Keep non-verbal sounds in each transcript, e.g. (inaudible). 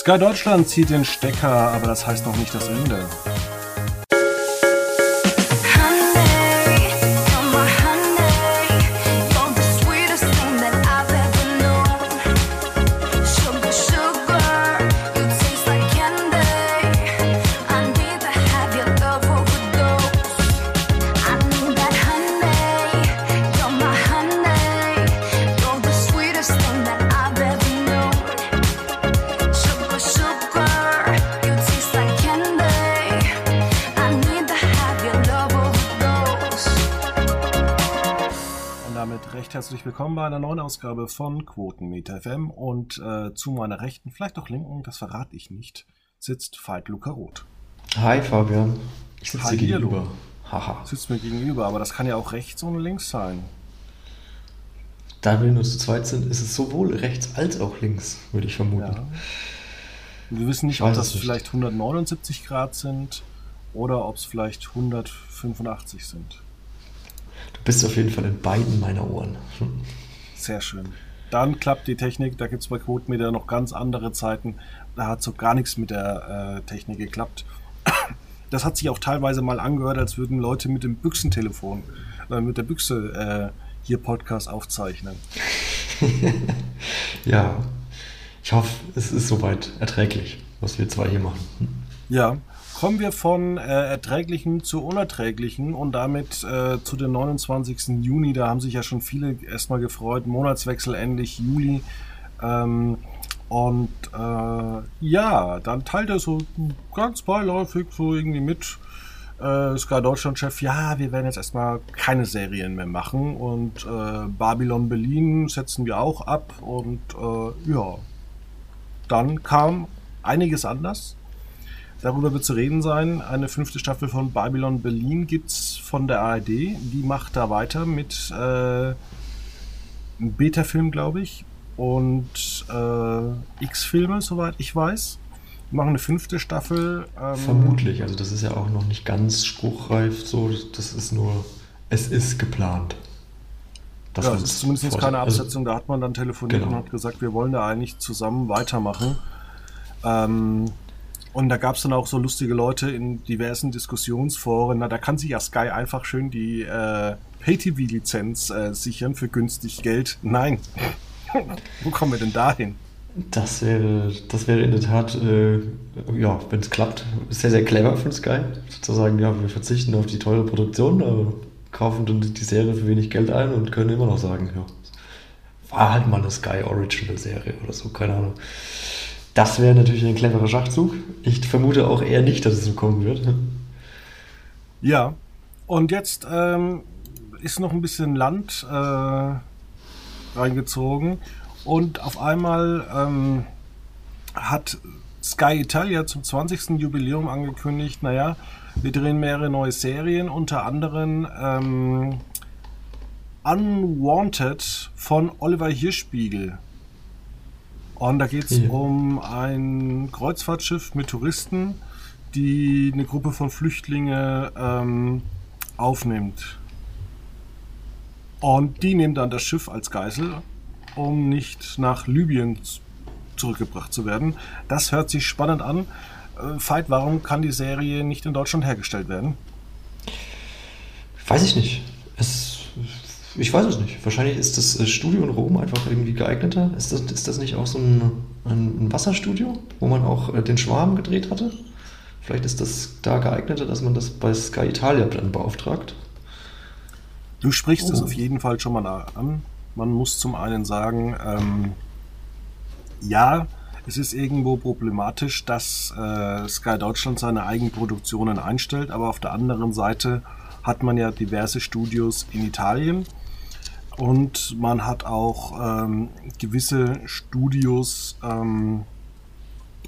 Sky Deutschland zieht den Stecker, aber das heißt noch nicht das Ende. Willkommen bei einer neuen Ausgabe von Quotenmeter FM und äh, zu meiner rechten, vielleicht auch linken, das verrate ich nicht, sitzt Veit Luca Roth. Hi Fabian, ich sitze dir gegenüber. Haha. Sitzt mir gegenüber, aber das kann ja auch rechts und links sein. Da wir nur zu zweit sind, ist es sowohl rechts als auch links, würde ich vermuten. Ja. Wir wissen nicht, ob das vielleicht 179 Grad sind oder ob es vielleicht 185 sind. Du bist auf jeden Fall in beiden meiner Ohren. Sehr schön. Dann klappt die Technik. Da gibt es bei Quotemeter noch ganz andere Zeiten. Da hat so gar nichts mit der äh, Technik geklappt. (clears throat) Das hat sich auch teilweise mal angehört, als würden Leute mit dem Büchsentelefon, äh, mit der Büchse äh, hier Podcast aufzeichnen. (laughs) ja, ich hoffe, es ist soweit erträglich, was wir zwei hier machen. Ja, Kommen wir von äh, erträglichen zu unerträglichen und damit äh, zu dem 29. Juni. Da haben sich ja schon viele erstmal gefreut. Monatswechsel endlich Juli. Ähm, und äh, ja, dann teilt er so ganz beiläufig so irgendwie mit. Äh, Sky Deutschland-Chef, ja, wir werden jetzt erstmal keine Serien mehr machen und äh, Babylon Berlin setzen wir auch ab und äh, ja, dann kam einiges anders. Darüber wird zu reden sein. Eine fünfte Staffel von Babylon Berlin gibt es von der ARD. Die macht da weiter mit äh, einem Beta-Film, glaube ich, und äh, X-Filme, soweit ich weiß. Die machen eine fünfte Staffel. Ähm, Vermutlich. Also das ist ja auch noch nicht ganz spruchreif. So, das ist nur, es ist geplant. Das ja, es ist zumindest keine also Absetzung. Also, da hat man dann telefoniert genau. und hat gesagt, wir wollen da eigentlich zusammen weitermachen. Ähm, und da gab es dann auch so lustige Leute in diversen Diskussionsforen. Na, da kann sich ja Sky einfach schön die äh, Pay-TV-Lizenz äh, sichern für günstig Geld. Nein. (laughs) Wo kommen wir denn dahin? Das wäre, das wäre in der Tat, äh, ja, wenn es klappt, sehr, sehr clever von Sky. Sozusagen, ja, wir verzichten auf die teure Produktion, aber kaufen dann die Serie für wenig Geld ein und können immer noch sagen, ja, war halt mal eine Sky Original Serie oder so, keine Ahnung. Das wäre natürlich ein cleverer Schachzug. Ich vermute auch eher nicht, dass es so kommen wird. Ja, und jetzt ähm, ist noch ein bisschen Land äh, reingezogen und auf einmal ähm, hat Sky Italia zum 20. Jubiläum angekündigt, naja, wir drehen mehrere neue Serien, unter anderem ähm, Unwanted von Oliver Hirschspiegel. Und da geht es ja. um ein Kreuzfahrtschiff mit Touristen, die eine Gruppe von Flüchtlingen ähm, aufnimmt. Und die nehmen dann das Schiff als Geisel, um nicht nach Libyen zurückgebracht zu werden. Das hört sich spannend an. Äh, Veit, warum kann die Serie nicht in Deutschland hergestellt werden? Weiß ich nicht. Es ich weiß es nicht. Wahrscheinlich ist das äh, Studio in Rom einfach irgendwie geeigneter. Ist das, ist das nicht auch so ein, ein, Wasserstudio, wo man auch äh, den Schwarm gedreht hatte? Vielleicht ist das da geeigneter, dass man das bei Sky Italia dann beauftragt. Du sprichst oh. es auf jeden Fall schon mal an. Man muss zum einen sagen, ähm, ja, es ist irgendwo problematisch, dass äh, Sky Deutschland seine Eigenproduktionen einstellt, aber auf der anderen Seite hat man ja diverse Studios in Italien und man hat auch ähm, gewisse Studios ähm,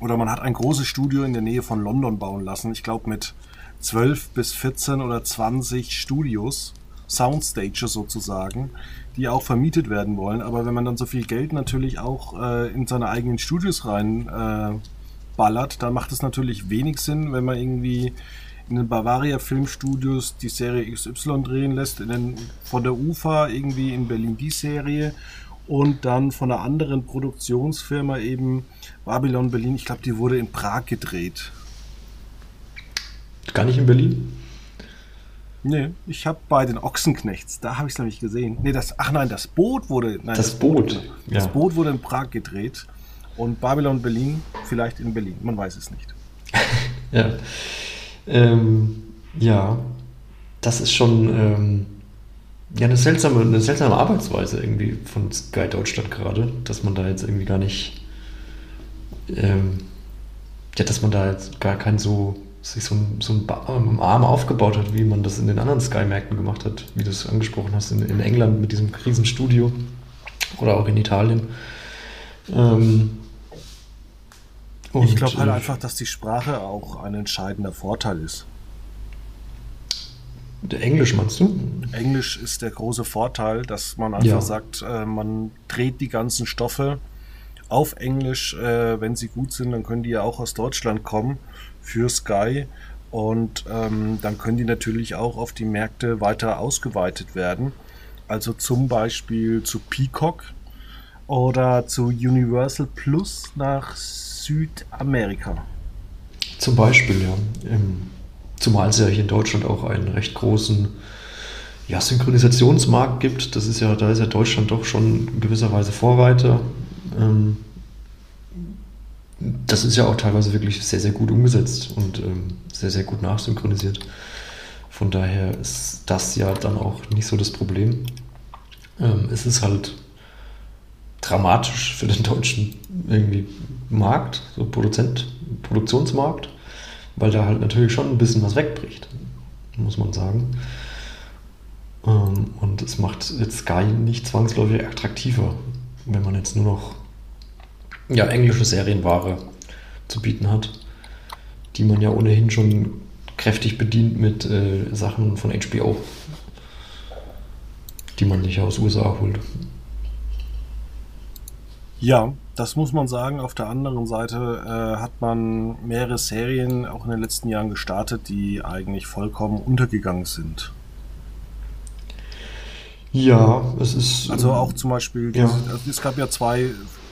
oder man hat ein großes Studio in der Nähe von London bauen lassen. Ich glaube mit 12 bis 14 oder 20 Studios, Soundstages sozusagen, die auch vermietet werden wollen. Aber wenn man dann so viel Geld natürlich auch äh, in seine eigenen Studios rein äh, dann macht es natürlich wenig Sinn, wenn man irgendwie in den Bavaria Filmstudios die Serie XY drehen lässt, in den, von der UFA irgendwie in Berlin die Serie und dann von einer anderen Produktionsfirma eben Babylon Berlin. Ich glaube, die wurde in Prag gedreht. Gar nicht in Berlin? Nee, ich habe bei den Ochsenknechts, da habe ich es nämlich gesehen. Nee, das, ach nein, das Boot wurde. Nein, das, das Boot. Boot ja. Das Boot wurde in Prag gedreht und Babylon Berlin vielleicht in Berlin. Man weiß es nicht. (laughs) ja. Ähm, ja, das ist schon ähm, ja, eine, seltsame, eine seltsame Arbeitsweise irgendwie von Sky Deutschland gerade, dass man da jetzt irgendwie gar nicht, ähm, ja, dass man da jetzt gar kein so, sich so ein, so ein Arm aufgebaut hat, wie man das in den anderen Sky-Märkten gemacht hat, wie du es angesprochen hast, in, in England mit diesem Krisenstudio oder auch in Italien. Ähm, ich glaube halt äh, einfach, dass die Sprache auch ein entscheidender Vorteil ist. Englisch meinst du? Englisch ist der große Vorteil, dass man einfach ja. sagt, äh, man dreht die ganzen Stoffe auf Englisch. Äh, wenn sie gut sind, dann können die ja auch aus Deutschland kommen für Sky. Und ähm, dann können die natürlich auch auf die Märkte weiter ausgeweitet werden. Also zum Beispiel zu Peacock oder zu Universal Plus nach Südamerika. Zum Beispiel, ja. Im Zumal es ja hier in Deutschland auch einen recht großen ja, Synchronisationsmarkt gibt. Das ist ja, da ist ja Deutschland doch schon in gewisser Weise Vorreiter. Ähm, das ist ja auch teilweise wirklich sehr, sehr gut umgesetzt und ähm, sehr, sehr gut nachsynchronisiert. Von daher ist das ja dann auch nicht so das Problem. Ähm, es ist halt dramatisch für den deutschen irgendwie Markt, so Produzent, Produktionsmarkt weil da halt natürlich schon ein bisschen was wegbricht, muss man sagen. Ähm, und es macht jetzt Sky nicht zwangsläufig attraktiver, wenn man jetzt nur noch ja, englische Serienware zu bieten hat, die man ja ohnehin schon kräftig bedient mit äh, Sachen von HBO, die man nicht aus USA holt. Ja, das muss man sagen. Auf der anderen Seite äh, hat man mehrere Serien auch in den letzten Jahren gestartet, die eigentlich vollkommen untergegangen sind. Ja, es ist. Also auch zum Beispiel, ja. also es gab ja zwei,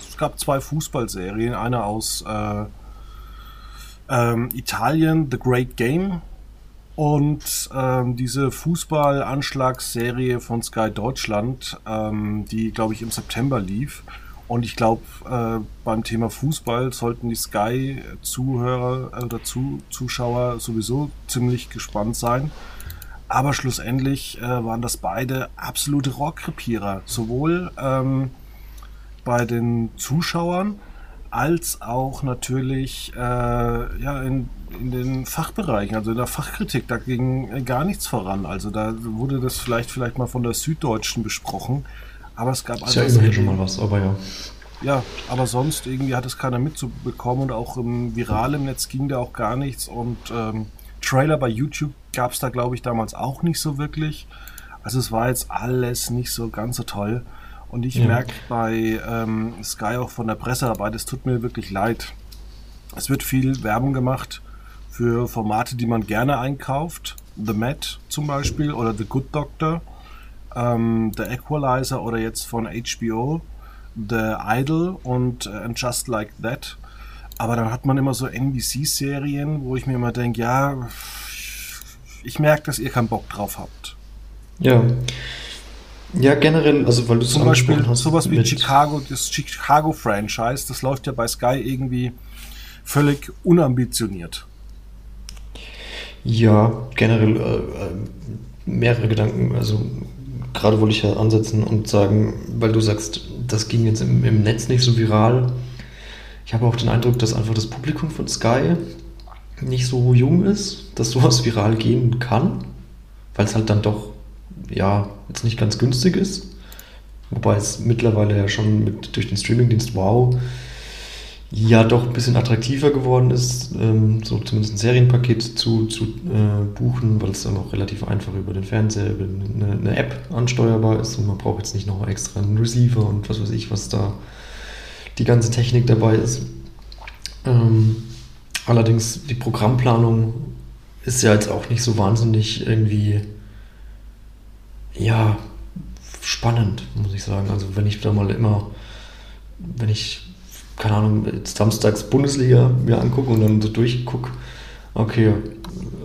es gab zwei Fußballserien, eine aus äh, ähm, Italien, The Great Game, und ähm, diese Fußballanschlagsserie von Sky Deutschland, ähm, die glaube ich im September lief. Und ich glaube, äh, beim Thema Fußball sollten die Sky-Zuhörer äh, oder Zu Zuschauer sowieso ziemlich gespannt sein. Aber schlussendlich äh, waren das beide absolute Rohrkrepierer. Sowohl ähm, bei den Zuschauern als auch natürlich äh, ja, in, in den Fachbereichen, also in der Fachkritik. Da ging gar nichts voran. Also da wurde das vielleicht, vielleicht mal von der Süddeutschen besprochen aber es gab ist. Ist ja immerhin schon mal was, aber ja. Ja, aber sonst irgendwie hat es keiner mitzubekommen und auch im viralen Netz ging da auch gar nichts und ähm, Trailer bei YouTube gab es da, glaube ich, damals auch nicht so wirklich. Also es war jetzt alles nicht so ganz so toll. Und ich ja. merke bei ähm, Sky auch von der Pressearbeit, es tut mir wirklich leid. Es wird viel Werbung gemacht für Formate, die man gerne einkauft. The Met zum Beispiel oder The Good Doctor ähm, The Equalizer oder jetzt von HBO The Idol und äh, And Just Like That. Aber dann hat man immer so NBC-Serien, wo ich mir immer denke, ja, ich merke, dass ihr keinen Bock drauf habt. Ja. Ja, generell, also weil du Zum Beispiel hast sowas wie Chicago, das Chicago-Franchise, das läuft ja bei Sky irgendwie völlig unambitioniert. Ja, generell äh, äh mehrere Gedanken. Also gerade wollte ich ja ansetzen und sagen, weil du sagst, das ging jetzt im, im Netz nicht so viral. Ich habe auch den Eindruck, dass einfach das Publikum von Sky nicht so jung ist, dass sowas (laughs) viral gehen kann, weil es halt dann doch, ja, jetzt nicht ganz günstig ist. Wobei es mittlerweile ja schon mit, durch den Streamingdienst Wow ja doch ein bisschen attraktiver geworden ist, ähm, so zumindest ein Serienpaket zu, zu äh, buchen, weil es dann auch relativ einfach über den Fernseher, über eine, eine, App ansteuerbar ist und man braucht jetzt nicht noch extra einen Receiver und was weiß ich, was da die ganze Technik dabei ist. Ähm, allerdings die Programmplanung ist ja jetzt auch nicht so wahnsinnig irgendwie, ja, spannend, muss ich sagen. Also wenn ich da mal immer, wenn ich, keine Ahnung, samstags Bundesliga mir angucke und dann so durchgucke, okay,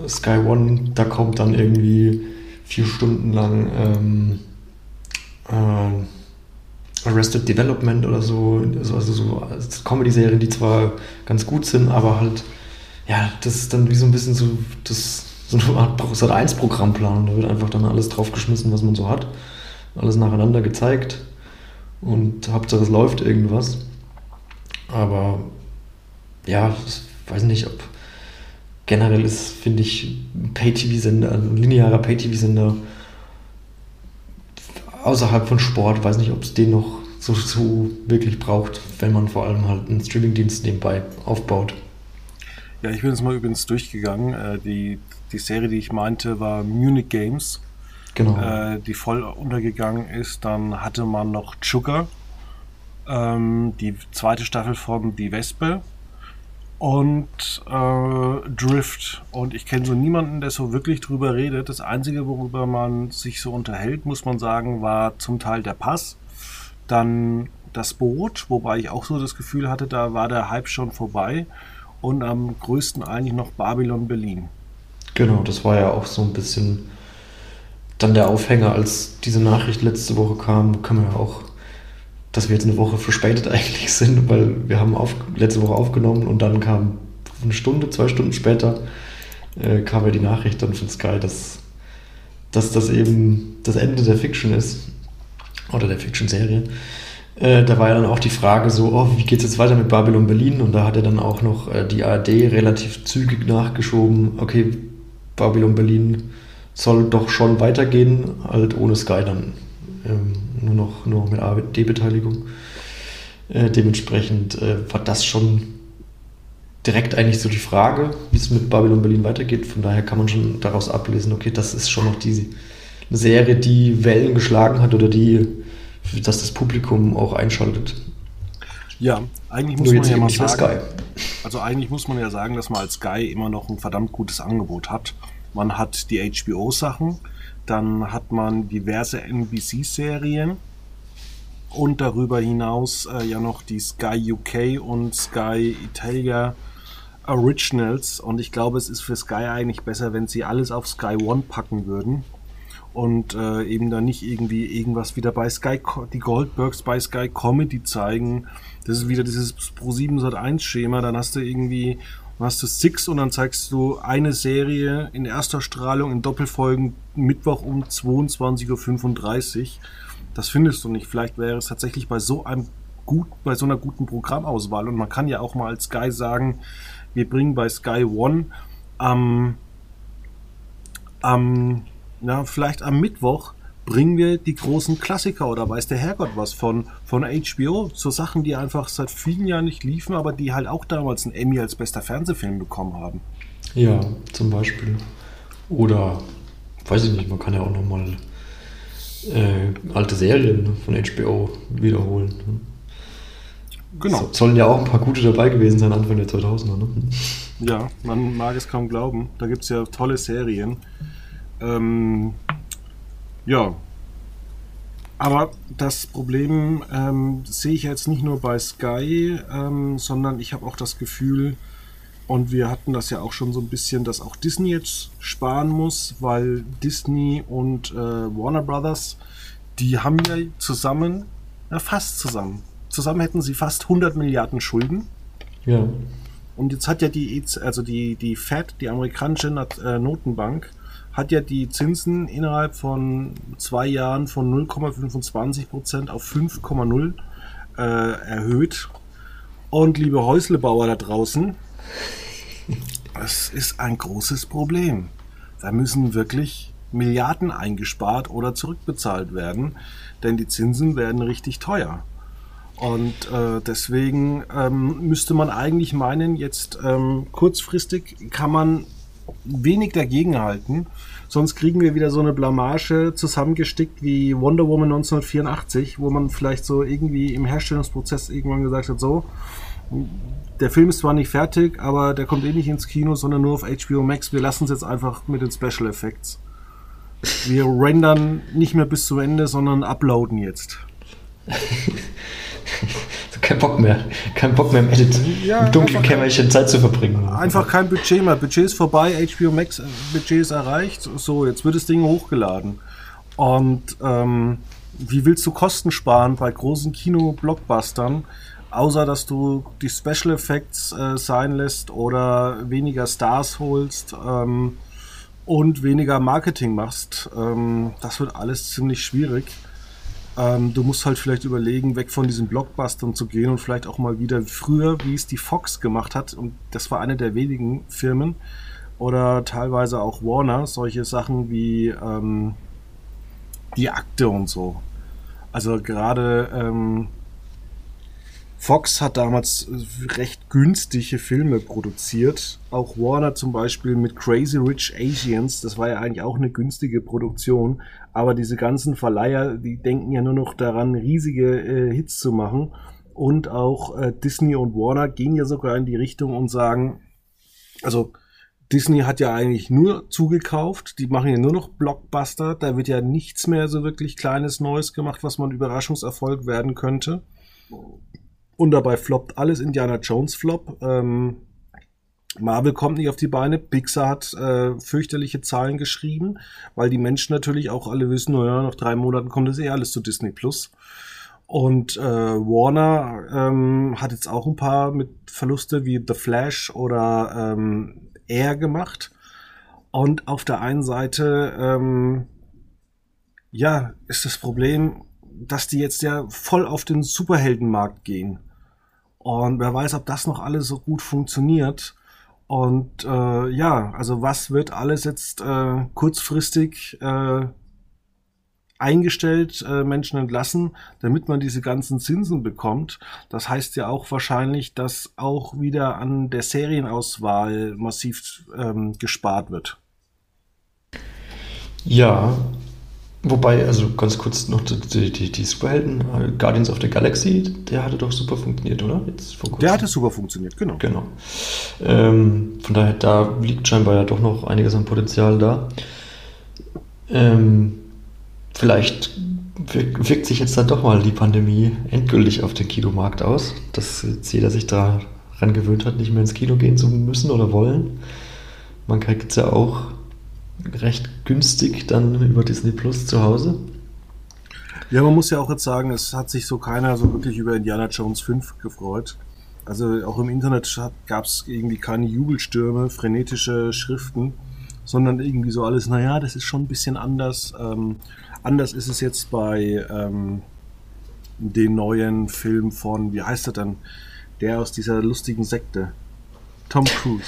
Sky One, da kommt dann irgendwie vier Stunden lang ähm, äh, Arrested Development oder so, also, also so Comedy-Serien, die zwar ganz gut sind, aber halt, ja, das ist dann wie so ein bisschen so, das, so eine Art Sat 1 Programmplan. Da wird einfach dann alles draufgeschmissen, was man so hat. Alles nacheinander gezeigt. Und Hauptsache es läuft irgendwas. Aber ja, ich weiß nicht, ob generell ist, finde ich, Pay-TV-Sender, ein linearer Pay-TV-Sender außerhalb von Sport, weiß nicht, ob es den noch so, so wirklich braucht, wenn man vor allem halt einen Streamingdienst nebenbei aufbaut. Ja, ich bin jetzt mal übrigens durchgegangen. Äh, die, die Serie, die ich meinte, war Munich Games. Genau. Äh, die voll untergegangen ist. Dann hatte man noch Sugar, ähm, die zweite Staffel von Die Wespe und äh, Drift. Und ich kenne so niemanden, der so wirklich drüber redet. Das Einzige, worüber man sich so unterhält, muss man sagen, war zum Teil der Pass. Dann das Boot, wobei ich auch so das Gefühl hatte, da war der Hype schon vorbei. Und am größten eigentlich noch Babylon Berlin. Genau, das war ja auch so ein bisschen dann der Aufhänger, als diese Nachricht letzte Woche kam, kann man ja auch dass wir jetzt eine Woche verspätet (laughs) eigentlich sind, weil wir haben auf, letzte Woche aufgenommen und dann kam eine Stunde, zwei Stunden später äh, kam ja die Nachricht dann von Sky, dass, dass das eben das Ende der Fiction ist oder der Fiction-Serie. Äh, da war ja dann auch die Frage so, oh, wie es jetzt weiter mit Babylon Berlin? Und da hat er dann auch noch äh, die ARD relativ zügig nachgeschoben, okay, Babylon Berlin soll doch schon weitergehen, halt ohne Sky dann ähm, nur noch, nur noch mit ARD-Beteiligung. Äh, dementsprechend äh, war das schon direkt eigentlich so die Frage, wie es mit Babylon Berlin weitergeht. Von daher kann man schon daraus ablesen, okay, das ist schon noch die eine Serie, die Wellen geschlagen hat oder die, dass das Publikum auch einschaltet. Ja, eigentlich muss Nur man ja mal sagen, also eigentlich muss man ja sagen, dass man als Sky immer noch ein verdammt gutes Angebot hat. Man hat die HBO-Sachen, dann hat man diverse NBC-Serien und darüber hinaus äh, ja noch die Sky UK und Sky Italia Originals. Und ich glaube, es ist für Sky eigentlich besser, wenn sie alles auf Sky One packen würden und äh, eben dann nicht irgendwie irgendwas wieder bei Sky, die Goldbergs bei Sky Comedy zeigen. Das ist wieder dieses Pro 7 1 Schema. Dann hast du irgendwie dann hast du Six und dann zeigst du eine Serie in erster Strahlung in Doppelfolgen Mittwoch um 22.35 Uhr. Das findest du nicht. Vielleicht wäre es tatsächlich bei so einem gut, bei so einer guten Programmauswahl und man kann ja auch mal als Sky sagen, wir bringen bei Sky One am, am, ja, vielleicht am Mittwoch bringen wir die großen Klassiker oder weiß der Herrgott was von, von HBO. So Sachen, die einfach seit vielen Jahren nicht liefen, aber die halt auch damals einen Emmy als bester Fernsehfilm bekommen haben. Ja, zum Beispiel. Oder, weiß ich nicht, man kann ja auch nochmal äh, alte Serien von HBO wiederholen. Ne? Genau. So, sollen ja auch ein paar gute dabei gewesen sein, Anfang der 2000er. Ne? Ja, man mag es kaum glauben. Da gibt es ja tolle Serien. Ähm, ja. Aber das Problem ähm, sehe ich jetzt nicht nur bei Sky, ähm, sondern ich habe auch das Gefühl, und wir hatten das ja auch schon so ein bisschen, dass auch Disney jetzt sparen muss, weil Disney und äh, Warner Brothers, die haben ja zusammen, ja fast zusammen, zusammen hätten sie fast 100 Milliarden Schulden. Ja. Und jetzt hat ja die, also die, die Fed, die amerikanische äh, Notenbank, hat ja die Zinsen innerhalb von zwei Jahren von 0,25% auf 5,0 äh, erhöht. Und liebe Häuslebauer da draußen, es ist ein großes Problem. Da müssen wirklich Milliarden eingespart oder zurückbezahlt werden, denn die Zinsen werden richtig teuer. Und äh, deswegen ähm, müsste man eigentlich meinen, jetzt ähm, kurzfristig kann man wenig dagegenhalten. Sonst kriegen wir wieder so eine Blamage zusammengestickt wie Wonder Woman 1984, wo man vielleicht so irgendwie im Herstellungsprozess irgendwann gesagt hat, so, der Film ist zwar nicht fertig, aber der kommt eh nicht ins Kino, sondern nur auf HBO Max. Wir lassen es jetzt einfach mit den Special Effects. wir rendern nicht mehr bis zum Ende, sondern uploaden jetzt. (laughs) kein Bock mehr. Kein Bock mehr im Edit. Ja, Im dunklen Kämmerchen Zeit zu verbringen. Einfach kein Budget mehr. Budget ist vorbei, HBO Max äh, Budget ist erreicht. So, jetzt wird das Ding hochgeladen. Und ähm, wie willst du Kosten sparen bei großen Kino-Blockbustern? Außer dass du die Special Effects äh, sein lässt oder weniger Stars holst ähm, und weniger Marketing machst. Ähm, das wird alles ziemlich schwierig. Ähm, du musst halt vielleicht überlegen, weg von diesen Blockbustern zu gehen und vielleicht auch mal wieder früher, wie es die Fox gemacht hat. Und das war eine der wenigen Firmen. Oder teilweise auch Warner, solche Sachen wie ähm, die Akte und so. Also gerade ähm, Fox hat damals recht günstige Filme produziert. Auch Warner zum Beispiel mit Crazy Rich Asians, das war ja eigentlich auch eine günstige Produktion. Aber diese ganzen Verleiher, die denken ja nur noch daran, riesige äh, Hits zu machen. Und auch äh, Disney und Warner gehen ja sogar in die Richtung und sagen, also Disney hat ja eigentlich nur zugekauft, die machen ja nur noch Blockbuster, da wird ja nichts mehr so wirklich kleines Neues gemacht, was man Überraschungserfolg werden könnte. Und dabei floppt alles. Indiana Jones flop. Ähm, Marvel kommt nicht auf die Beine. Pixar hat äh, fürchterliche Zahlen geschrieben, weil die Menschen natürlich auch alle wissen, naja, nach drei Monaten kommt das eh alles zu Disney Plus. Und äh, Warner ähm, hat jetzt auch ein paar mit Verluste wie The Flash oder ähm, Air gemacht. Und auf der einen Seite, ähm, ja, ist das Problem, dass die jetzt ja voll auf den Superheldenmarkt gehen. Und wer weiß, ob das noch alles so gut funktioniert. Und äh, ja, also was wird alles jetzt äh, kurzfristig äh, eingestellt, äh, Menschen entlassen, damit man diese ganzen Zinsen bekommt. Das heißt ja auch wahrscheinlich, dass auch wieder an der Serienauswahl massiv ähm, gespart wird. Ja, Wobei, also ganz kurz noch die, die, die Superhelden, äh, Guardians of the Galaxy, der hatte doch super funktioniert, oder? Jetzt vor der hatte super funktioniert, genau. Genau. Ähm, von daher, da liegt scheinbar ja doch noch einiges an Potenzial da. Ähm, vielleicht wirkt sich jetzt dann doch mal die Pandemie endgültig auf den Kinomarkt aus, dass jetzt jeder sich daran gewöhnt hat, nicht mehr ins Kino gehen zu müssen oder wollen. Man kriegt es ja auch recht günstig dann über Disney Plus zu Hause. Ja, man muss ja auch jetzt sagen, es hat sich so keiner so wirklich über Indiana Jones 5 gefreut. Also auch im Internet gab es irgendwie keine Jubelstürme, frenetische Schriften, sondern irgendwie so alles, naja, das ist schon ein bisschen anders. Ähm, anders ist es jetzt bei ähm, den neuen Film von, wie heißt er dann, der aus dieser lustigen Sekte, Tom Cruise.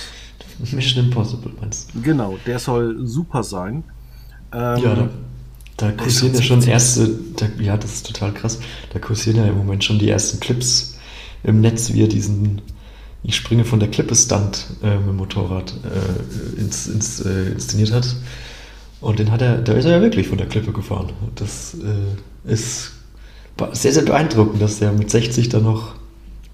(laughs) Mission Impossible meinst du? Genau, der soll super sein. Ähm, ja, da, da kursieren ja schon erste, da, ja, das ist total krass. Da kursieren ja im Moment schon die ersten Clips im Netz, wie er diesen Ich springe von der Klippe Stunt äh, mit dem Motorrad äh, ins, ins, äh, inszeniert hat. Und den hat er, da ist er ja wirklich von der Klippe gefahren. Das äh, ist sehr, sehr beeindruckend, dass der mit 60 dann noch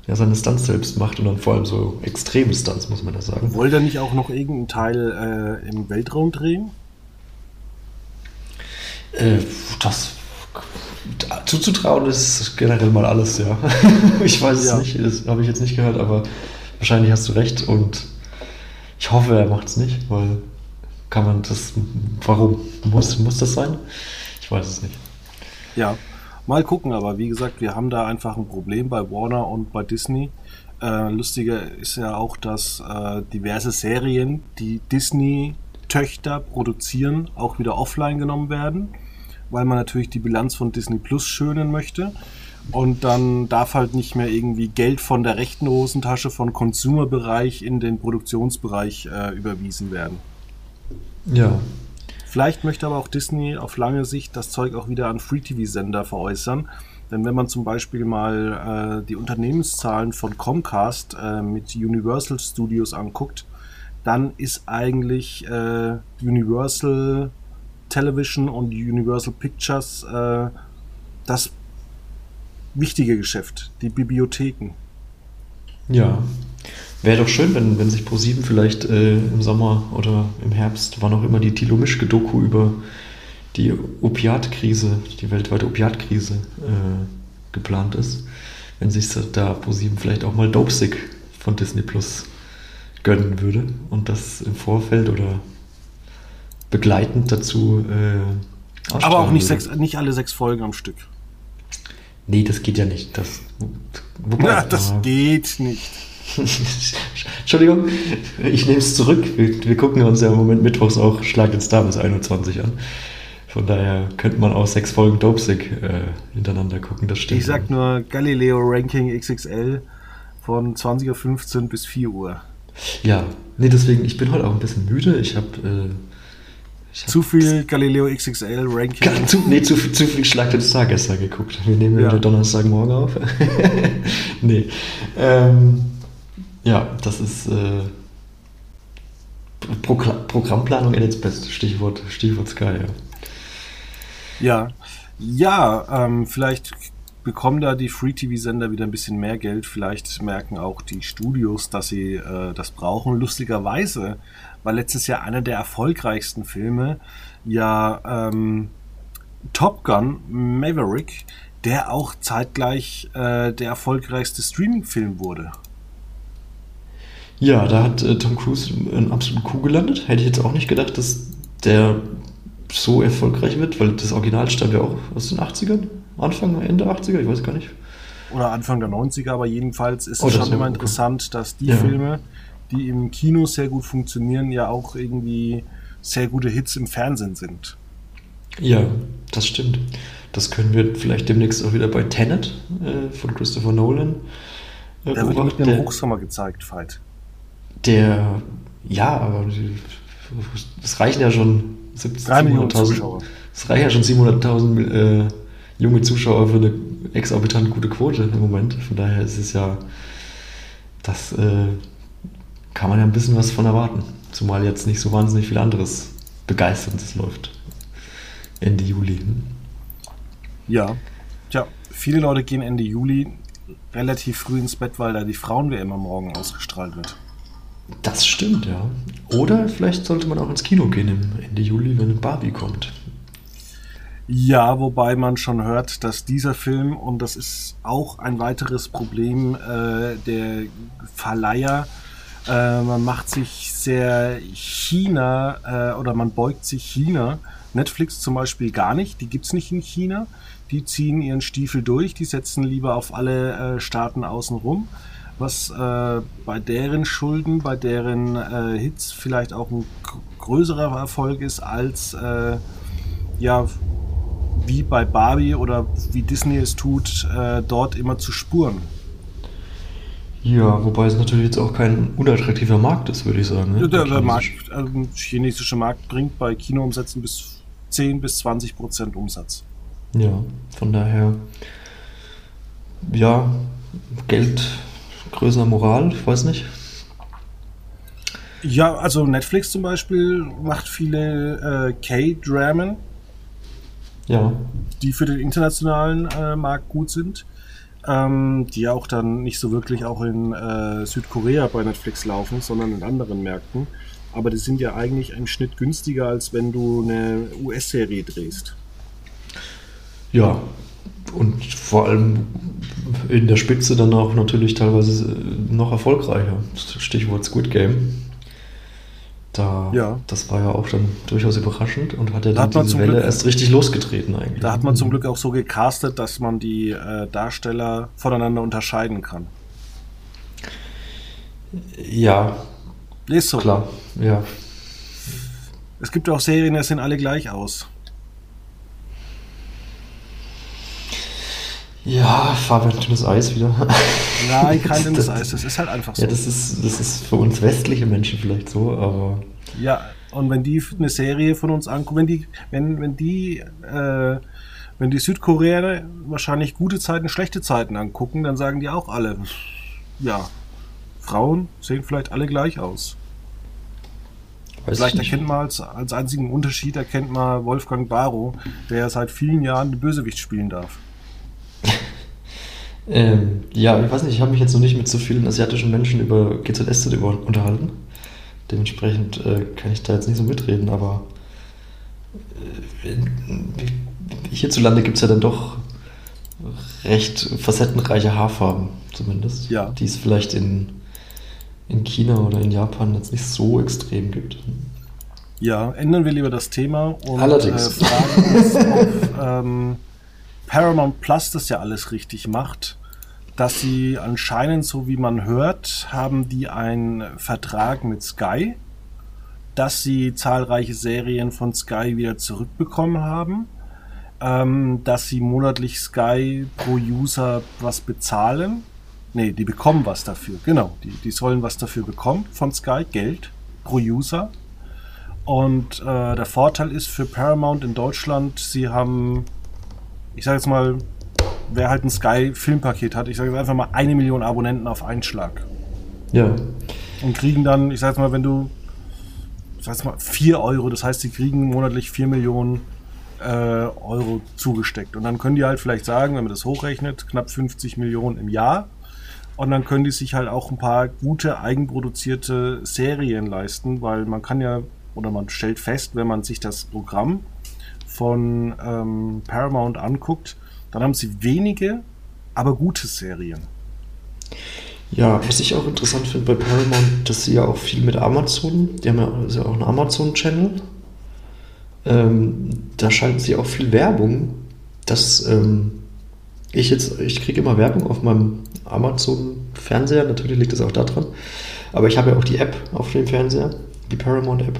ja, seine Stunts selbst macht und dann vor allem so extreme Stunts, muss man ja sagen. Wollte er nicht auch noch irgendeinen Teil äh, im Weltraum drehen? Äh, das zuzutrauen ist generell mal alles, ja. (laughs) ich weiß es ja. nicht, das habe ich jetzt nicht gehört, aber wahrscheinlich hast du recht und ich hoffe, er macht es nicht, weil kann man das, warum muss, muss das sein? Ich weiß es nicht. Ja, Mal gucken, aber wie gesagt, wir haben da einfach ein Problem bei Warner und bei Disney. Äh, lustiger ist ja auch, dass äh, diverse Serien, die Disney-Töchter produzieren, auch wieder offline genommen werden, weil man natürlich die Bilanz von Disney Plus schönen möchte. Und dann darf halt nicht mehr irgendwie Geld von der rechten Hosentasche von Consumer-Bereich in den Produktionsbereich äh, überwiesen werden. Ja, Vielleicht möchte aber auch Disney auf lange Sicht das Zeug auch wieder an Free-TV-Sender veräußern. Denn wenn man zum Beispiel mal äh, die Unternehmenszahlen von Comcast äh, mit Universal Studios anguckt, dann ist eigentlich äh, Universal Television und Universal Pictures äh, das wichtige Geschäft, die Bibliotheken. Ja, Wäre doch schön, wenn, wenn sich ProSieben vielleicht äh, im Sommer oder im Herbst, wann auch immer, die Thilo Mischke-Doku über die Opiatkrise, die weltweite Opiatkrise äh, geplant ist, wenn sich da ProSieben vielleicht auch mal Dopesick von Disney Plus gönnen würde und das im Vorfeld oder begleitend dazu äh, Aber auch nicht, sechs, nicht alle sechs Folgen am Stück. Nee, das geht ja nicht. Das, (laughs) wobei, Na, das geht nicht. (laughs) Entschuldigung, ich nehme es zurück. Wir, wir, gucken uns ja im Moment mittwochs auch Schlag den Star bis 21 an. Von daher könnte man auch sechs Folgen Dopesick äh, hintereinander gucken. Das stimmt. Ich sag nur Galileo Ranking XXL von 20.15 Uhr bis 4 Uhr. Ja, nee, deswegen, ich bin heute auch ein bisschen müde. Ich habe. Äh, zu viel Galileo XXL Ranking. Zu, nee, zu, zu viel Schlag den Star gestern geguckt. Wir nehmen ja wieder Donnerstagmorgen auf. (laughs) nee. Ähm, ja, das ist äh, Pro Programmplanung at its best. Stichwort, Stichwort Sky, ja. Ja, ja ähm, vielleicht bekommen da die Free-TV-Sender wieder ein bisschen mehr Geld. Vielleicht merken auch die Studios, dass sie äh, das brauchen. Lustigerweise war letztes Jahr einer der erfolgreichsten Filme ja ähm, Top Gun Maverick, der auch zeitgleich äh, der erfolgreichste Streaming-Film wurde. Ja, da hat äh, Tom Cruise einen absoluten Coup gelandet. Hätte ich jetzt auch nicht gedacht, dass der so erfolgreich wird, weil das Original stammt ja auch aus den 80ern, Anfang, Ende 80er, ich weiß gar nicht. Oder Anfang der 90er, aber jedenfalls ist oh, es schon immer okay. interessant, dass die ja. Filme, die im Kino sehr gut funktionieren, ja auch irgendwie sehr gute Hits im Fernsehen sind. Ja, das stimmt. Das können wir vielleicht demnächst auch wieder bei Tenet äh, von Christopher Nolan. Äh, der wird mit dem Hochsommer gezeigt, Fight. Der, ja, aber es reichen ja schon 700.000. Es reichen ja schon 700.000 äh, junge Zuschauer für eine exorbitant gute Quote im Moment. Von daher ist es ja, das äh, kann man ja ein bisschen was von erwarten. Zumal jetzt nicht so wahnsinnig viel anderes Begeisterndes läuft. Ende Juli. Ja, tja, viele Leute gehen Ende Juli relativ früh ins Bett, weil da die Frauen-WM am Morgen ausgestrahlt wird. Das stimmt, ja. Oder vielleicht sollte man auch ins Kino gehen Ende Juli, wenn Barbie kommt. Ja, wobei man schon hört, dass dieser Film, und das ist auch ein weiteres Problem äh, der Verleiher, äh, man macht sich sehr China äh, oder man beugt sich China. Netflix zum Beispiel gar nicht, die gibt es nicht in China. Die ziehen ihren Stiefel durch, die setzen lieber auf alle äh, Staaten außenrum was äh, bei deren Schulden, bei deren äh, Hits vielleicht auch ein größerer Erfolg ist als äh, ja wie bei Barbie oder wie Disney es tut, äh, dort immer zu spuren. Ja, wobei es natürlich jetzt auch kein unattraktiver Markt ist, würde ich sagen. Ne? Der, der Markt, also chinesische Markt bringt bei Kinoumsätzen bis 10 bis 20 Prozent Umsatz. Ja, von daher, ja, Geld größerer Moral, ich weiß nicht. Ja, also Netflix zum Beispiel macht viele äh, K-Dramen, ja. die für den internationalen äh, Markt gut sind, ähm, die auch dann nicht so wirklich auch in äh, Südkorea bei Netflix laufen, sondern in anderen Märkten. Aber die sind ja eigentlich im Schnitt günstiger, als wenn du eine US-Serie drehst. Ja, und vor allem in der Spitze dann auch natürlich teilweise äh, noch erfolgreicher. Stichwort Squid Game. Da, ja. Das war ja auch dann durchaus überraschend und hat ja dann diese Welle Glück, erst richtig losgetreten eigentlich. Da hat man zum Glück auch so gecastet, dass man die äh, Darsteller voneinander unterscheiden kann. Ja. Ist so. Klar, ja. Es gibt auch Serien, die sehen alle gleich aus. Ja, Fabian, dünnes Eis wieder. Nein, kein dünnes Eis, das ist halt einfach so. Ja, das ist, das ist für uns westliche Menschen vielleicht so, aber. Ja, und wenn die eine Serie von uns angucken, wenn die, wenn, wenn die, äh, wenn die Südkoreaner wahrscheinlich gute Zeiten, schlechte Zeiten angucken, dann sagen die auch alle, ja, Frauen sehen vielleicht alle gleich aus. Weiß vielleicht erkennt man als, als einzigen Unterschied, erkennt man Wolfgang Barrow, der seit vielen Jahren den Bösewicht spielen darf. Ähm, ja, ich weiß nicht, ich habe mich jetzt noch nicht mit so vielen asiatischen Menschen über GZSZ über, unterhalten. Dementsprechend äh, kann ich da jetzt nicht so mitreden, aber hierzulande gibt es ja dann doch recht facettenreiche Haarfarben, zumindest. Ja. Die es vielleicht in, in China oder in Japan jetzt nicht so extrem gibt. Ja, ändern wir lieber das Thema und Allerdings. Äh, fragen uns, ob ähm, Paramount Plus das ja alles richtig macht. Dass sie anscheinend, so wie man hört, haben die einen Vertrag mit Sky, dass sie zahlreiche Serien von Sky wieder zurückbekommen haben, ähm, dass sie monatlich Sky pro User was bezahlen. Nee, die bekommen was dafür. Genau, die, die sollen was dafür bekommen von Sky, Geld pro User. Und äh, der Vorteil ist für Paramount in Deutschland, sie haben, ich sage jetzt mal, wer halt ein Sky-Filmpaket hat, ich sage jetzt einfach mal eine Million Abonnenten auf einen Schlag. Ja. Und kriegen dann, ich sage jetzt mal, wenn du, ich sag jetzt mal, 4 Euro, das heißt, sie kriegen monatlich 4 Millionen äh, Euro zugesteckt. Und dann können die halt vielleicht sagen, wenn man das hochrechnet, knapp 50 Millionen im Jahr. Und dann können die sich halt auch ein paar gute eigenproduzierte Serien leisten, weil man kann ja, oder man stellt fest, wenn man sich das Programm von ähm, Paramount anguckt, dann haben sie wenige, aber gute Serien. Ja, was ich auch interessant finde bei Paramount, dass sie ja auch viel mit Amazon, die haben ja also auch einen Amazon-Channel, ähm, da schalten sie auch viel Werbung, dass ähm, ich jetzt, ich kriege immer Werbung auf meinem Amazon-Fernseher, natürlich liegt das auch daran, aber ich habe ja auch die App auf dem Fernseher, die Paramount-App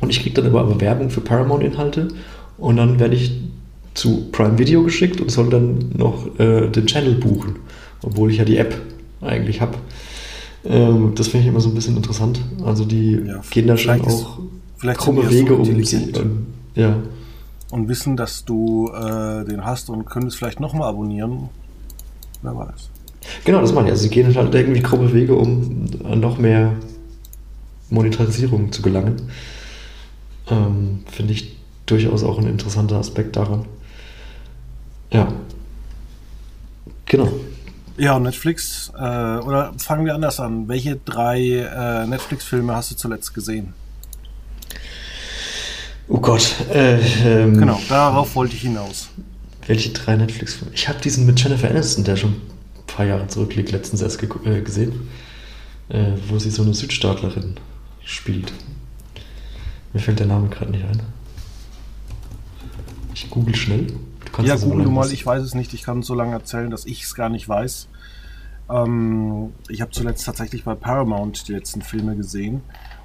und ich kriege dann immer Werbung für Paramount-Inhalte und dann werde ich zu Prime Video geschickt und soll dann noch äh, den Channel buchen, obwohl ich ja die App eigentlich habe. Ähm, das finde ich immer so ein bisschen interessant. Also die Ja, gehen da schon ist- auch vielleicht krumme Wege so um. intelligent. Und, ja, Und wissen, dass du äh, den hast und können es vielleicht nochmal abonnieren. Wer weiß. genau, das meine ich. Also sie gehen halt irgendwie krumme Wege, um an noch mehr Monetarisierung zu gelangen. Ähm, finde ich durchaus auch ein interessanter Aspekt daran. Ja. Genau. Ja, und Netflix, äh, oder fangen wir anders an. Welche drei äh, Netflix-Filme hast du zuletzt gesehen? Oh Gott. Äh, ähm, Genau, darauf wollte ich hinaus. Welche drei Netflix-Filme? Ich habe diesen mit Jennifer Aniston, der schon ein paar Jahre zurückliegt, letztens erst gegu- äh, gesehen, äh, wo sie so eine Südstaatlerin spielt. Mir fällt der Name gerade nicht ein. Ich google schnell. Ja, google du mal, ich weiß es nicht. Ich kann so lange erzählen, dass ich es gar nicht weiß. Ähm, ich habe zuletzt tatsächlich bei Paramount die letzten Filme gesehen.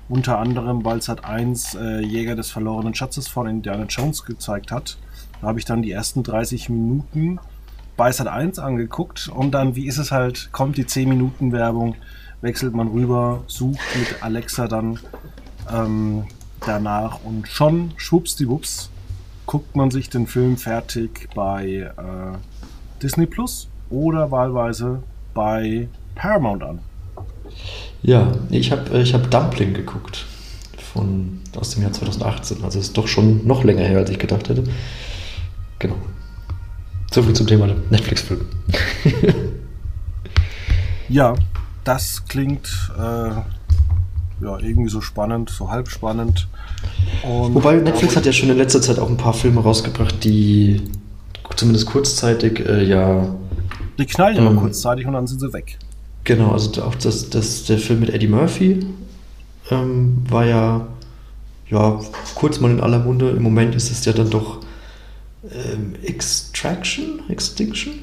Unter anderem, weil es hat eins äh, Jäger des verlorenen Schatzes von Indiana Jones gezeigt hat. Da habe ich dann die ersten 30 Minuten bei Sat 1 angeguckt und dann, wie ist es halt, kommt die 10 Minuten Werbung, wechselt man rüber, sucht mit Alexa dann ähm, danach und schon schwuppsdiwupps guckt man sich den Film fertig bei äh, Disney Plus oder wahlweise bei Paramount an. Ja, ich habe ich hab Dumpling geguckt. Von, aus dem Jahr 2018. Also ist doch schon noch länger her, als ich gedacht hätte. Genau. So viel zum Thema Netflix-Film. (laughs) Ja, das klingt äh, ja irgendwie so spannend, so halb spannend. Und Wobei Netflix hat ja schon in letzter Zeit auch ein paar Filme rausgebracht, die zumindest kurzzeitig äh, ja die knallen ähm, mal kurzzeitig und dann sind sie weg. Genau, also auch das, das, der Film mit Eddie Murphy ähm, war ja, ja kurz mal in aller Munde. Im Moment ist es ja dann doch ähm, Extraction, Extinction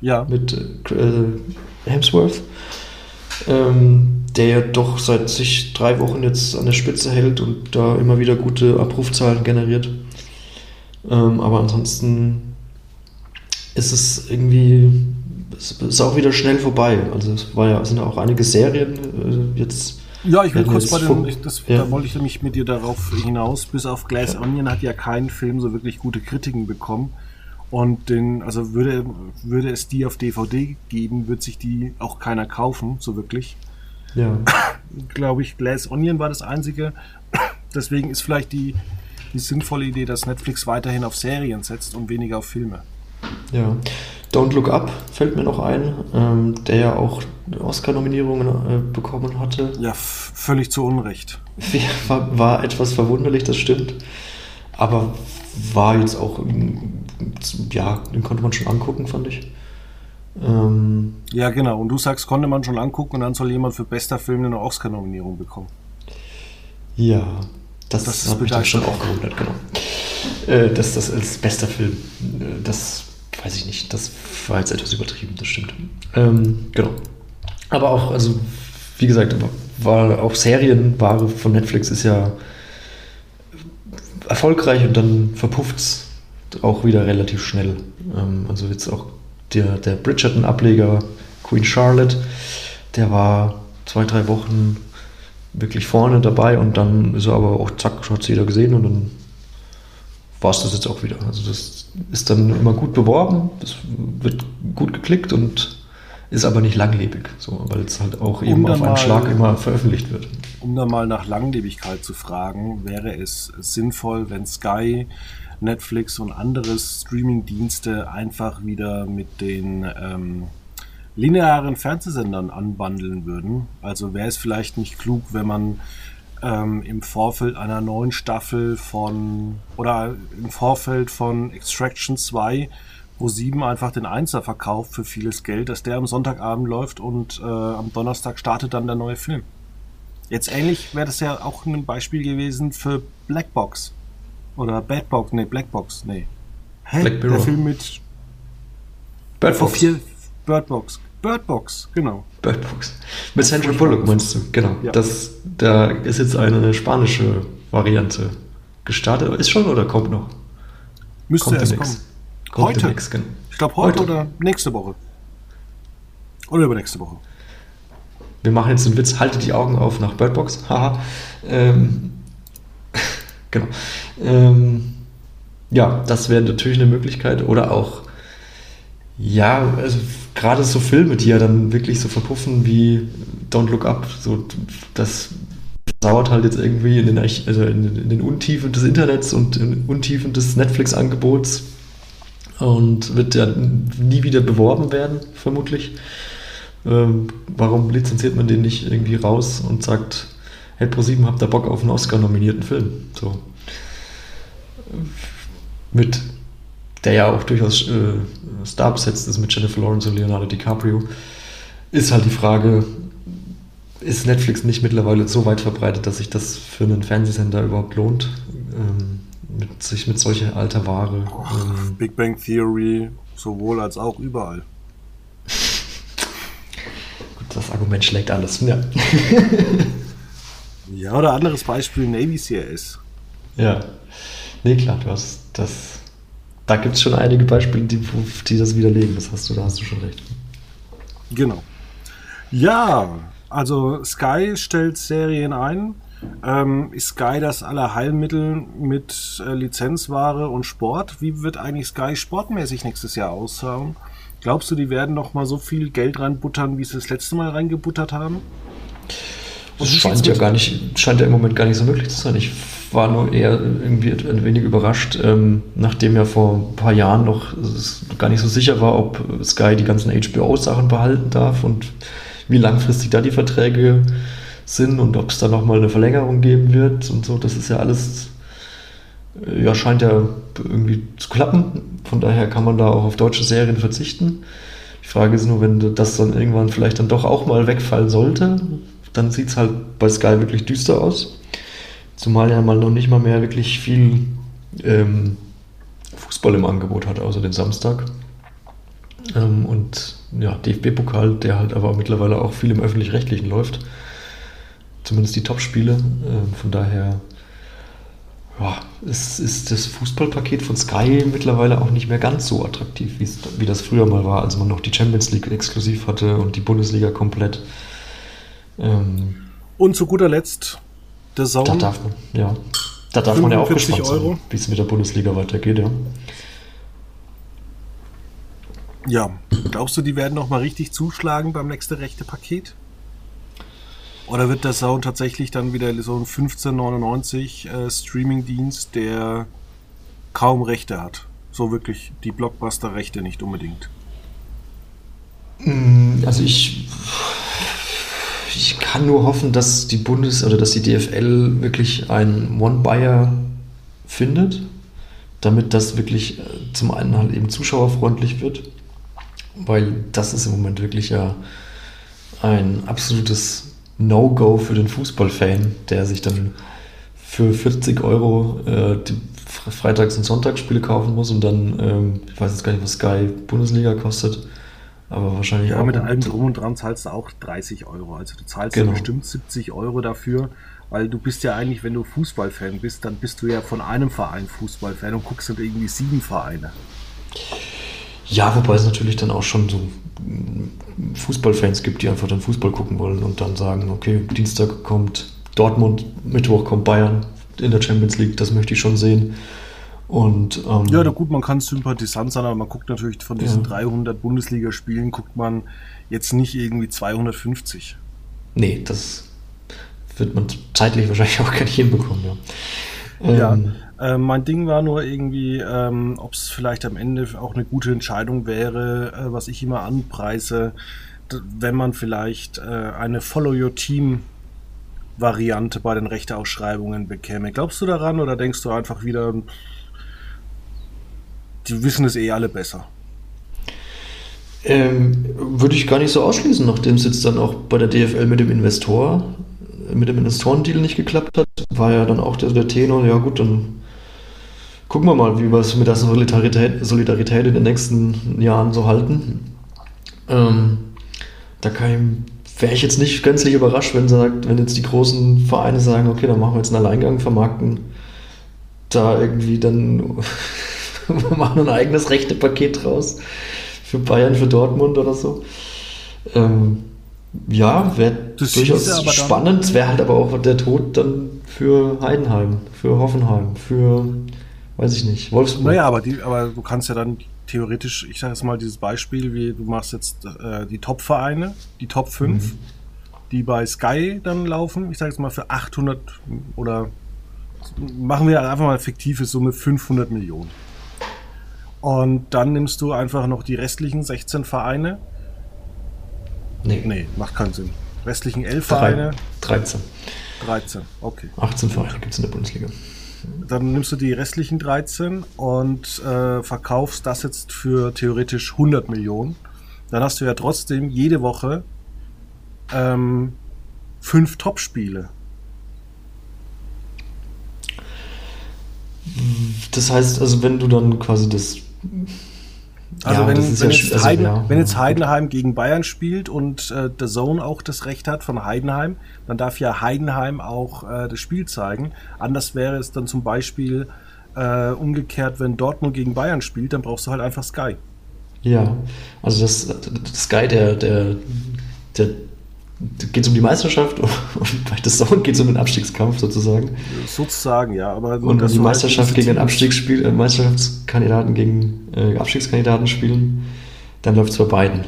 Ja, mit äh, Hemsworth, ähm, der ja doch seit sich drei Wochen jetzt an der Spitze hält und da immer wieder gute Abrufzahlen generiert. Ähm, aber ansonsten ist es irgendwie, es ist auch wieder schnell vorbei. Also es war ja, sind ja auch einige Serien äh, jetzt. ja ich will kurz bei den, vom- ich, das, ja. da wollte ich nämlich mit dir darauf hinaus, bis auf Glass Onion hat ja kein Film so wirklich gute Kritiken bekommen. Und den, also würde, würde es die auf DVD geben, wird sich die auch keiner kaufen, so wirklich. Ja, glaube ich, Glass Onion war das einzige. Deswegen ist vielleicht die, die sinnvolle Idee, dass Netflix weiterhin auf Serien setzt und weniger auf Filme. ja. Don't Look Up fällt mir noch ein, ähm, der ja auch Oscar-Nominierungen äh, bekommen hatte. Ja, völlig zu Unrecht. War, war etwas verwunderlich, das stimmt. Aber war jetzt auch, ja, den konnte man schon angucken, fand ich. Ähm, ja, genau. Und du sagst, konnte man schon angucken und dann soll jemand für bester Film eine Oscar-Nominierung bekommen. Ja, das, das hat mich dann schon auch gewundert, genau. Äh, dass das als bester Film, äh, das weiß ich nicht, das war jetzt etwas übertrieben, das stimmt. Ähm, genau. Aber auch, also, wie gesagt, war auch Serienware von Netflix ist ja erfolgreich und dann verpufft es auch wieder relativ schnell. Ähm, also jetzt auch der, der Bridgerton-Ableger Queen Charlotte, der war zwei, drei Wochen wirklich vorne dabei und dann ist er aber auch zack, hat es jeder gesehen und dann war es das jetzt auch wieder. Also das ist dann immer gut beworben, das wird gut geklickt und ist aber nicht langlebig, so, weil es halt auch eben auf einen Schlag immer veröffentlicht wird. Um da mal nach Langlebigkeit zu fragen, wäre es sinnvoll, wenn Sky, Netflix und andere Streaming-Dienste einfach wieder mit den ähm, linearen Fernsehsendern anbandeln würden. Also wäre es vielleicht nicht klug, wenn man ähm, im Vorfeld einer neuen Staffel von oder im Vorfeld von Extraction 2 wo 7 einfach den Einser verkauft für vieles Geld, dass der am Sonntagabend läuft und äh, am Donnerstag startet dann der neue Film. Jetzt ähnlich wäre das ja auch ein Beispiel gewesen für Blackbox. Oder Badbox, nee, Blackbox, nee. Hä? Black Mirror. Der Film mit Birdbox. Birdbox, Birdbox, genau. Birdbox. Mit Sandra Bullock meinst du, genau. Ja. Das, da ist jetzt eine spanische Variante gestartet. Ist schon oder kommt noch? Müsste kommt erst kommen. Kommt heute? Genau. Ich glaube heute, heute, oder nächste Woche. Oder übernächste Woche. Wir machen jetzt einen Witz, haltet die Augen auf nach Birdbox. Haha. ähm, genau. Ähm, ja, das wäre natürlich eine Möglichkeit. Oder auch, ja, also gerade so Filme, die ja dann wirklich so verpuffen wie Don't Look Up, so das dauert halt jetzt irgendwie in den, also in, den Untiefen des Internets und in Untiefen des Netflix-Angebots und wird ja nie wieder beworben werden, vermutlich. Ähm, warum lizenziert man den nicht irgendwie raus und sagt, hey Pro7, habt ihr Bock auf einen Oscar-nominierten Film? So. Mit der ja auch durchaus äh, Star besetzt ist mit Jennifer Lawrence und Leonardo DiCaprio, ist halt die Frage, ist Netflix nicht mittlerweile so weit verbreitet, dass sich das für einen Fernsehsender überhaupt lohnt, ähm, mit, sich mit solcher alter Ware. Ähm, Big Bang Theory sowohl als auch überall. (laughs) Gut, das Argument schlägt alles, ja. (laughs) ja, oder anderes Beispiel, Navy CRS. Ja, nee, klar, du hast das da gibt es schon einige Beispiele, die, die das widerlegen. Das hast du, da hast du schon recht. Genau. Ja, also Sky stellt Serien ein. Ähm, ist Sky das Allerheilmittel mit äh, Lizenzware und Sport? Wie wird eigentlich Sky sportmäßig nächstes Jahr ausschauen? Glaubst du, die werden noch mal so viel Geld reinbuttern, wie sie das letzte Mal reingebuttert haben? Das scheint ja gar nicht, scheint ja im Moment gar nicht so möglich zu sein. Ich war nur eher irgendwie ein wenig überrascht, ähm, nachdem ja vor ein paar Jahren noch gar nicht so sicher war, ob Sky die ganzen HBO-Sachen behalten darf und wie langfristig da die Verträge sind und ob es da nochmal eine Verlängerung geben wird und so. Das ist ja alles, äh, ja, scheint ja irgendwie zu klappen. Von daher kann man da auch auf deutsche Serien verzichten. Die Frage ist nur, wenn das dann irgendwann vielleicht dann doch auch mal wegfallen sollte, dann sieht es halt bei Sky wirklich düster aus. Zumal ja mal noch nicht mal mehr wirklich viel ähm, Fußball im Angebot hat, außer den Samstag. Ähm, und ja, DFB-Pokal, der halt aber mittlerweile auch viel im Öffentlich-Rechtlichen läuft. Zumindest die Top-Spiele. Ähm, von daher ja, ist, ist das Fußballpaket von Sky mittlerweile auch nicht mehr ganz so attraktiv, wie das früher mal war, als man noch die Champions League exklusiv hatte und die Bundesliga komplett. Ähm, und zu guter Letzt der Zone. Da darf man, ja. Da darf man ja auch gespannt Euro. sein, wie es mit der Bundesliga weitergeht, ja. Ja, glaubst du, die werden noch mal richtig zuschlagen beim nächsten rechte Paket? Oder wird der Sound tatsächlich dann wieder so ein 1599 äh, Streaming-Dienst, der kaum Rechte hat? So wirklich die Blockbuster-Rechte nicht unbedingt. Mm, also ich ich kann nur hoffen, dass die Bundes- oder dass die DFL wirklich einen One-Buyer findet damit das wirklich äh, zum einen halt eben zuschauerfreundlich wird, weil das ist im Moment wirklich ja ein absolutes No-Go für den Fußballfan, der sich dann für 40 Euro äh, die Freitags- und Sonntagsspiele kaufen muss und dann, ähm, ich weiß jetzt gar nicht, was Sky Bundesliga kostet, aber wahrscheinlich ja, auch. mit allem Drum und Dran zahlst du auch 30 Euro. Also du zahlst genau. ja bestimmt 70 Euro dafür, weil du bist ja eigentlich, wenn du Fußballfan bist, dann bist du ja von einem Verein Fußballfan und guckst dann irgendwie sieben Vereine. Ja, wobei es natürlich dann auch schon so Fußballfans gibt, die einfach dann Fußball gucken wollen und dann sagen, okay, Dienstag kommt Dortmund, Mittwoch kommt Bayern in der Champions League, das möchte ich schon sehen. Und, ähm, ja, na gut, man kann Sympathisant sein, aber man guckt natürlich von diesen ja. 300 Bundesligaspielen, guckt man jetzt nicht irgendwie 250. Nee, das wird man zeitlich wahrscheinlich (laughs) auch gar nicht hinbekommen. Ja, ähm, ja äh, mein Ding war nur irgendwie, ähm, ob es vielleicht am Ende auch eine gute Entscheidung wäre, äh, was ich immer anpreise, wenn man vielleicht äh, eine Follow Your Team Variante bei den Rechteausschreibungen bekäme. Glaubst du daran oder denkst du einfach wieder, die wissen es eh alle besser? Ähm, würde ich gar nicht so ausschließen, nachdem es jetzt dann auch bei der DFL mit dem Investor, mit dem Investorendeal nicht geklappt hat, war ja dann auch der, der Tenor, ja gut, dann gucken wir mal, wie wir es mit der Solidarität, Solidarität in den nächsten Jahren so halten. Ähm, da wäre ich jetzt nicht gänzlich überrascht, wenn, sagt, wenn jetzt die großen Vereine sagen, okay, dann machen wir jetzt einen Alleingang, vermarkten da irgendwie dann (laughs) wir machen ein eigenes rechte Paket draus für Bayern, für Dortmund oder so. Ähm, ja, wäre durchaus spannend. Es wäre halt aber auch der Tod dann für Heidenheim, für Hoffenheim, für weiß ich nicht, Wolfsburg. Naja, aber, die, aber du kannst ja dann theoretisch, ich sage jetzt mal dieses Beispiel, wie du machst jetzt äh, die Top-Vereine, die Top 5, mhm. die bei Sky dann laufen, ich sage jetzt mal für 800 oder machen wir einfach mal eine fiktive Summe 500 Millionen. Und dann nimmst du einfach noch die restlichen 16 Vereine. Nee. Nee, macht keinen Sinn. Restlichen 11 Vereine. 13. 13, okay. 18 Vereine gibt es in der Bundesliga. Dann nimmst du die restlichen 13 und äh, verkaufst das jetzt für theoretisch 100 Millionen. Dann hast du ja trotzdem jede Woche ähm, fünf Top-Spiele. Das heißt, also wenn du dann quasi das also ja, wenn, wenn, ja jetzt also, Heiden, ja, wenn, jetzt Heidenheim gegen Bayern spielt und äh, der Zone auch das Recht hat von Heidenheim, dann darf ja Heidenheim auch äh, das Spiel zeigen. Anders wäre es dann zum Beispiel äh, umgekehrt, wenn Dortmund gegen Bayern spielt, dann brauchst du halt einfach Sky. Ja, also das, das Sky, der, der, der geht es um die Meisterschaft (laughs) und bei das Zone geht es um den Abstiegskampf sozusagen. Sozusagen, ja. Aber und die Meisterschaft gegen den Abstiegsspiel, äh, Meisterschaftskandidaten gegen äh, Abstiegskandidaten spielen, dann läuft es bei beiden.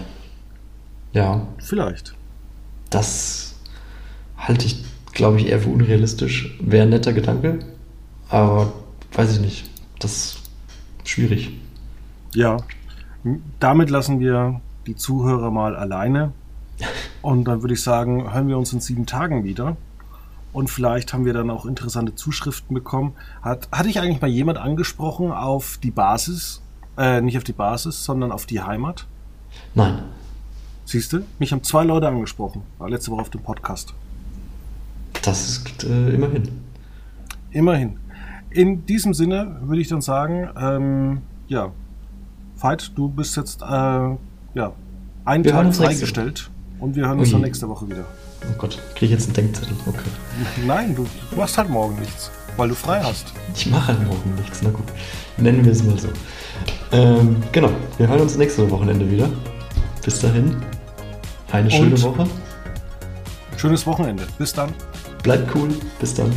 Ja. Vielleicht. Das halte ich, glaube ich, eher für unrealistisch. Wäre ein netter Gedanke, aber weiß ich nicht. Das ist schwierig. Ja. Damit lassen wir die Zuhörer mal alleine. Und dann würde ich sagen, hören wir uns in sieben Tagen wieder. Und vielleicht haben wir dann auch interessante Zuschriften bekommen. Hat, hatte ich eigentlich mal jemand angesprochen auf die Basis? Äh, nicht auf die Basis, sondern auf die Heimat? Nein. Siehst du? Mich haben zwei Leute angesprochen. War letzte Woche auf dem Podcast. Das ist äh, immerhin. Immerhin. In diesem Sinne würde ich dann sagen, ähm, ja, Veit, du bist jetzt äh, ja, einen wir Tag freigestellt. Und wir hören uns dann nächste Woche wieder. Oh Gott, kriege ich jetzt einen Denkzettel? Okay. (laughs) Nein, du machst halt morgen nichts, weil du frei hast. Ich mache halt morgen nichts, na gut. Nennen wir es mal so. Ähm, genau, wir hören uns nächste Wochenende wieder. Bis dahin, eine schöne Und Woche. Schönes Wochenende. Bis dann. Bleibt cool. Bis dann.